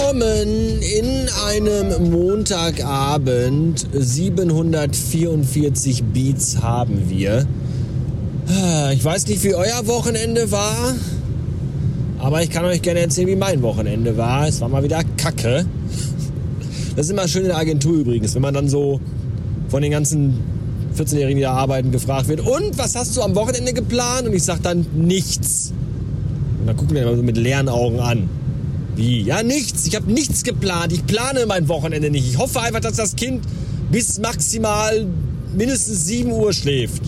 Willkommen in einem Montagabend. 744 Beats haben wir. Ah, ich weiß nicht, wie euer Wochenende war, aber ich kann euch gerne erzählen, wie mein Wochenende war. Es war mal wieder Kacke. Das ist immer schön in der Agentur übrigens, wenn man dann so von den ganzen 14-Jährigen, die da arbeiten, gefragt wird, und was hast du am Wochenende geplant? Und ich sage dann nichts. Und dann gucken wir so mit leeren Augen an. Wie? Ja, nichts. Ich habe nichts geplant. Ich plane mein Wochenende nicht. Ich hoffe einfach, dass das Kind bis maximal mindestens 7 Uhr schläft.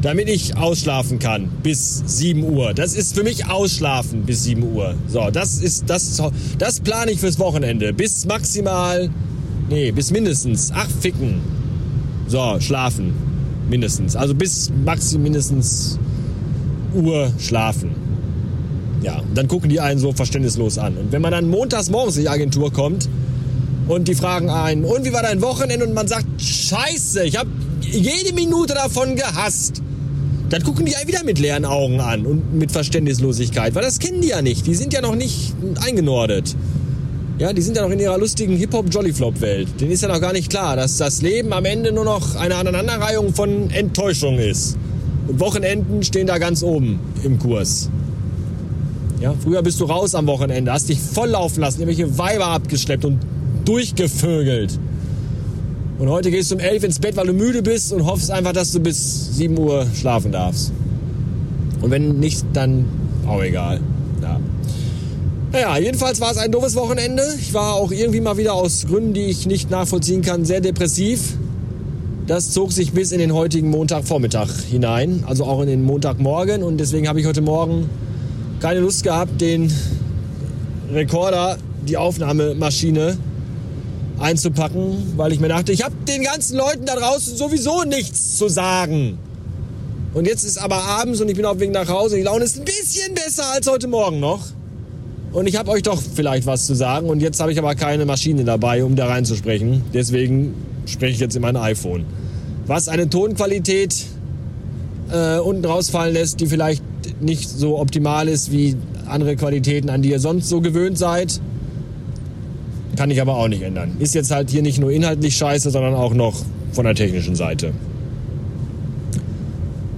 Damit ich ausschlafen kann bis 7 Uhr. Das ist für mich Ausschlafen bis 7 Uhr. So, das ist das, das plane ich fürs Wochenende. Bis maximal, nee, bis mindestens. Ach, ficken. So, schlafen. Mindestens. Also bis maximal mindestens Uhr schlafen. Ja, dann gucken die einen so verständnislos an. Und wenn man dann montags morgens in die Agentur kommt und die fragen einen, und wie war dein Wochenende? Und man sagt, scheiße, ich habe jede Minute davon gehasst. Dann gucken die einen wieder mit leeren Augen an und mit Verständnislosigkeit, weil das kennen die ja nicht. Die sind ja noch nicht eingenordet. Ja, die sind ja noch in ihrer lustigen Hip-Hop-Jollyflop-Welt. Denen ist ja noch gar nicht klar, dass das Leben am Ende nur noch eine Aneinanderreihung von Enttäuschungen ist. Und Wochenenden stehen da ganz oben im Kurs. Ja, früher bist du raus am Wochenende, hast dich volllaufen lassen, irgendwelche Weiber abgeschleppt und durchgevögelt. Und heute gehst du um elf ins Bett, weil du müde bist und hoffst einfach, dass du bis 7 Uhr schlafen darfst. Und wenn nicht, dann auch egal. Ja. Naja, jedenfalls war es ein doofes Wochenende. Ich war auch irgendwie mal wieder aus Gründen, die ich nicht nachvollziehen kann, sehr depressiv. Das zog sich bis in den heutigen Montagvormittag hinein, also auch in den Montagmorgen. Und deswegen habe ich heute Morgen keine Lust gehabt, den Rekorder, die Aufnahmemaschine einzupacken, weil ich mir dachte, ich habe den ganzen Leuten da draußen sowieso nichts zu sagen. Und jetzt ist aber abends und ich bin auf dem Weg nach Hause. Die Laune ist ein bisschen besser als heute Morgen noch. Und ich habe euch doch vielleicht was zu sagen. Und jetzt habe ich aber keine Maschine dabei, um da reinzusprechen. Deswegen spreche ich jetzt in mein iPhone. Was eine Tonqualität äh, unten rausfallen lässt, die vielleicht nicht so optimal ist wie andere Qualitäten, an die ihr sonst so gewöhnt seid. Kann ich aber auch nicht ändern. Ist jetzt halt hier nicht nur inhaltlich scheiße, sondern auch noch von der technischen Seite.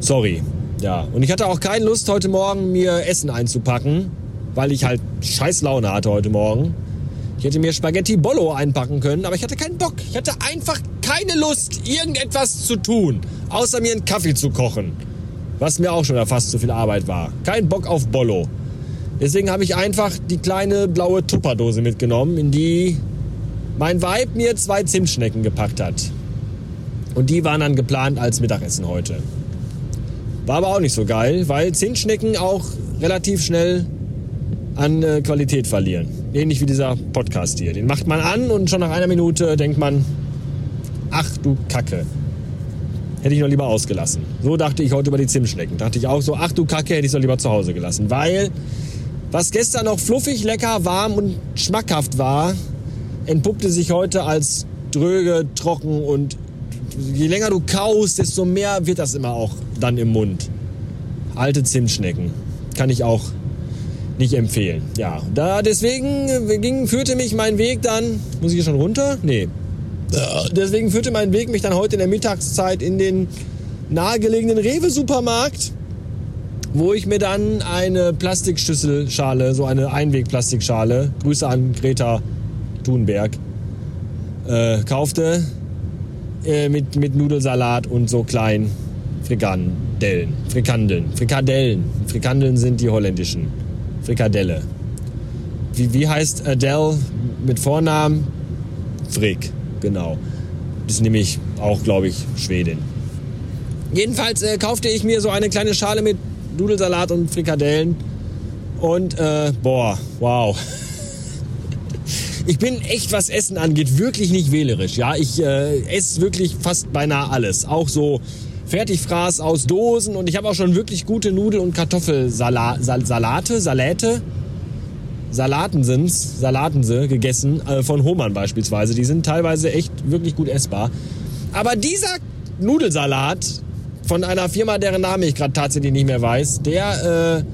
Sorry. Ja. Und ich hatte auch keine Lust, heute Morgen mir Essen einzupacken, weil ich halt scheiß Laune hatte heute Morgen. Ich hätte mir Spaghetti Bollo einpacken können, aber ich hatte keinen Bock. Ich hatte einfach keine Lust, irgendetwas zu tun, außer mir einen Kaffee zu kochen. Was mir auch schon fast zu viel Arbeit war. Kein Bock auf Bollo. Deswegen habe ich einfach die kleine blaue Tupperdose mitgenommen, in die mein Weib mir zwei Zimtschnecken gepackt hat. Und die waren dann geplant als Mittagessen heute. War aber auch nicht so geil, weil Zimtschnecken auch relativ schnell an äh, Qualität verlieren. Ähnlich wie dieser Podcast hier. Den macht man an und schon nach einer Minute denkt man, ach du Kacke. Hätte ich noch lieber ausgelassen. So dachte ich heute über die Zimtschnecken. Dachte ich auch so, ach du Kacke, hätte ich es doch lieber zu Hause gelassen. Weil was gestern noch fluffig, lecker, warm und schmackhaft war, entpuppte sich heute als dröge, trocken und je länger du kaust, desto mehr wird das immer auch dann im Mund. Alte Zimtschnecken. Kann ich auch nicht empfehlen. Ja, da deswegen ging, führte mich mein Weg dann, muss ich hier schon runter? Nee. Deswegen führte mein Weg mich dann heute in der Mittagszeit in den nahegelegenen Rewe-Supermarkt wo ich mir dann eine Plastikschüsselschale, so eine Einwegplastikschale, Grüße an Greta Thunberg, äh, kaufte äh, mit, mit Nudelsalat und so kleinen Frikandellen. Frikandeln. Frikadellen. Frikandeln sind die holländischen. Frikadelle. Wie, wie heißt Adele mit Vornamen? Frick, genau. Das ist nämlich auch, glaube ich, Schwedin. Jedenfalls äh, kaufte ich mir so eine kleine Schale mit Nudelsalat und Frikadellen. Und äh, boah, wow. Ich bin echt, was Essen angeht, wirklich nicht wählerisch. Ja, ich äh, esse wirklich fast beinahe alles. Auch so Fertigfraß aus Dosen und ich habe auch schon wirklich gute Nudel- und Kartoffelsalate, Salate, Salaten sind's, Salaten sie gegessen, äh, von Hohmann beispielsweise. Die sind teilweise echt wirklich gut essbar. Aber dieser Nudelsalat von einer Firma, deren Name ich gerade tatsächlich nicht mehr weiß, der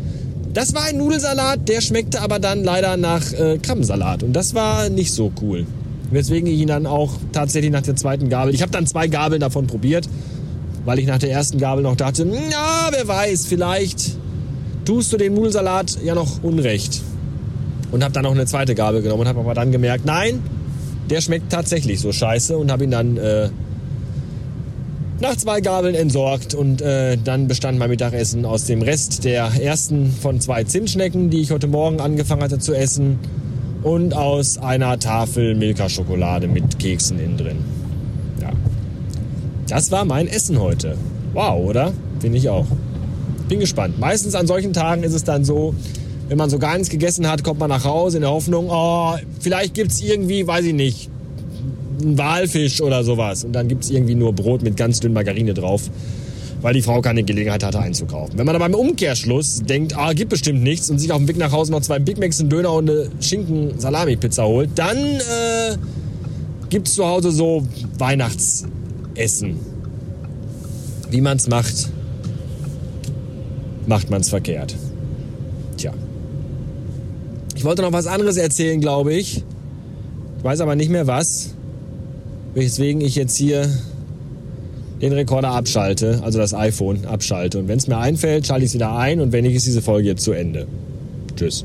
Das war ein Nudelsalat, der schmeckte aber dann leider nach äh, Krabbensalat. Und das war nicht so cool. Weswegen ich ihn dann auch tatsächlich nach der zweiten Gabel, ich habe dann zwei Gabeln davon probiert, weil ich nach der ersten Gabel noch dachte, na, wer weiß, vielleicht tust du dem Nudelsalat ja noch Unrecht. Und habe dann noch eine zweite Gabel genommen und habe aber dann gemerkt, nein, der schmeckt tatsächlich so scheiße und habe ihn dann äh, nach zwei Gabeln entsorgt und äh, dann bestand mein Mittagessen aus dem Rest der ersten von zwei Zimtschnecken, die ich heute Morgen angefangen hatte zu essen und aus einer Tafel Milka-Schokolade mit Keksen innen drin. Ja. Das war mein Essen heute. Wow, oder? Finde ich auch. Bin gespannt. Meistens an solchen Tagen ist es dann so, wenn man so gar nichts gegessen hat, kommt man nach Hause in der Hoffnung, oh, vielleicht gibt es irgendwie, weiß ich nicht, einen Walfisch oder sowas. Und dann gibt es irgendwie nur Brot mit ganz dünn Margarine drauf, weil die Frau keine Gelegenheit hatte einzukaufen. Wenn man aber im Umkehrschluss denkt, ah, gibt bestimmt nichts und sich auf dem Weg nach Hause noch zwei Big Macs, einen Döner und eine Schinken-Salami-Pizza holt, dann äh, gibt es zu Hause so Weihnachtsessen. Wie man es macht, macht man es verkehrt. Ich wollte noch was anderes erzählen, glaube ich. Ich weiß aber nicht mehr was weswegen ich jetzt hier den Rekorder abschalte, also das iPhone abschalte. Und wenn es mir einfällt, schalte ich es wieder ein und wenn nicht, ist diese Folge jetzt zu Ende. Tschüss.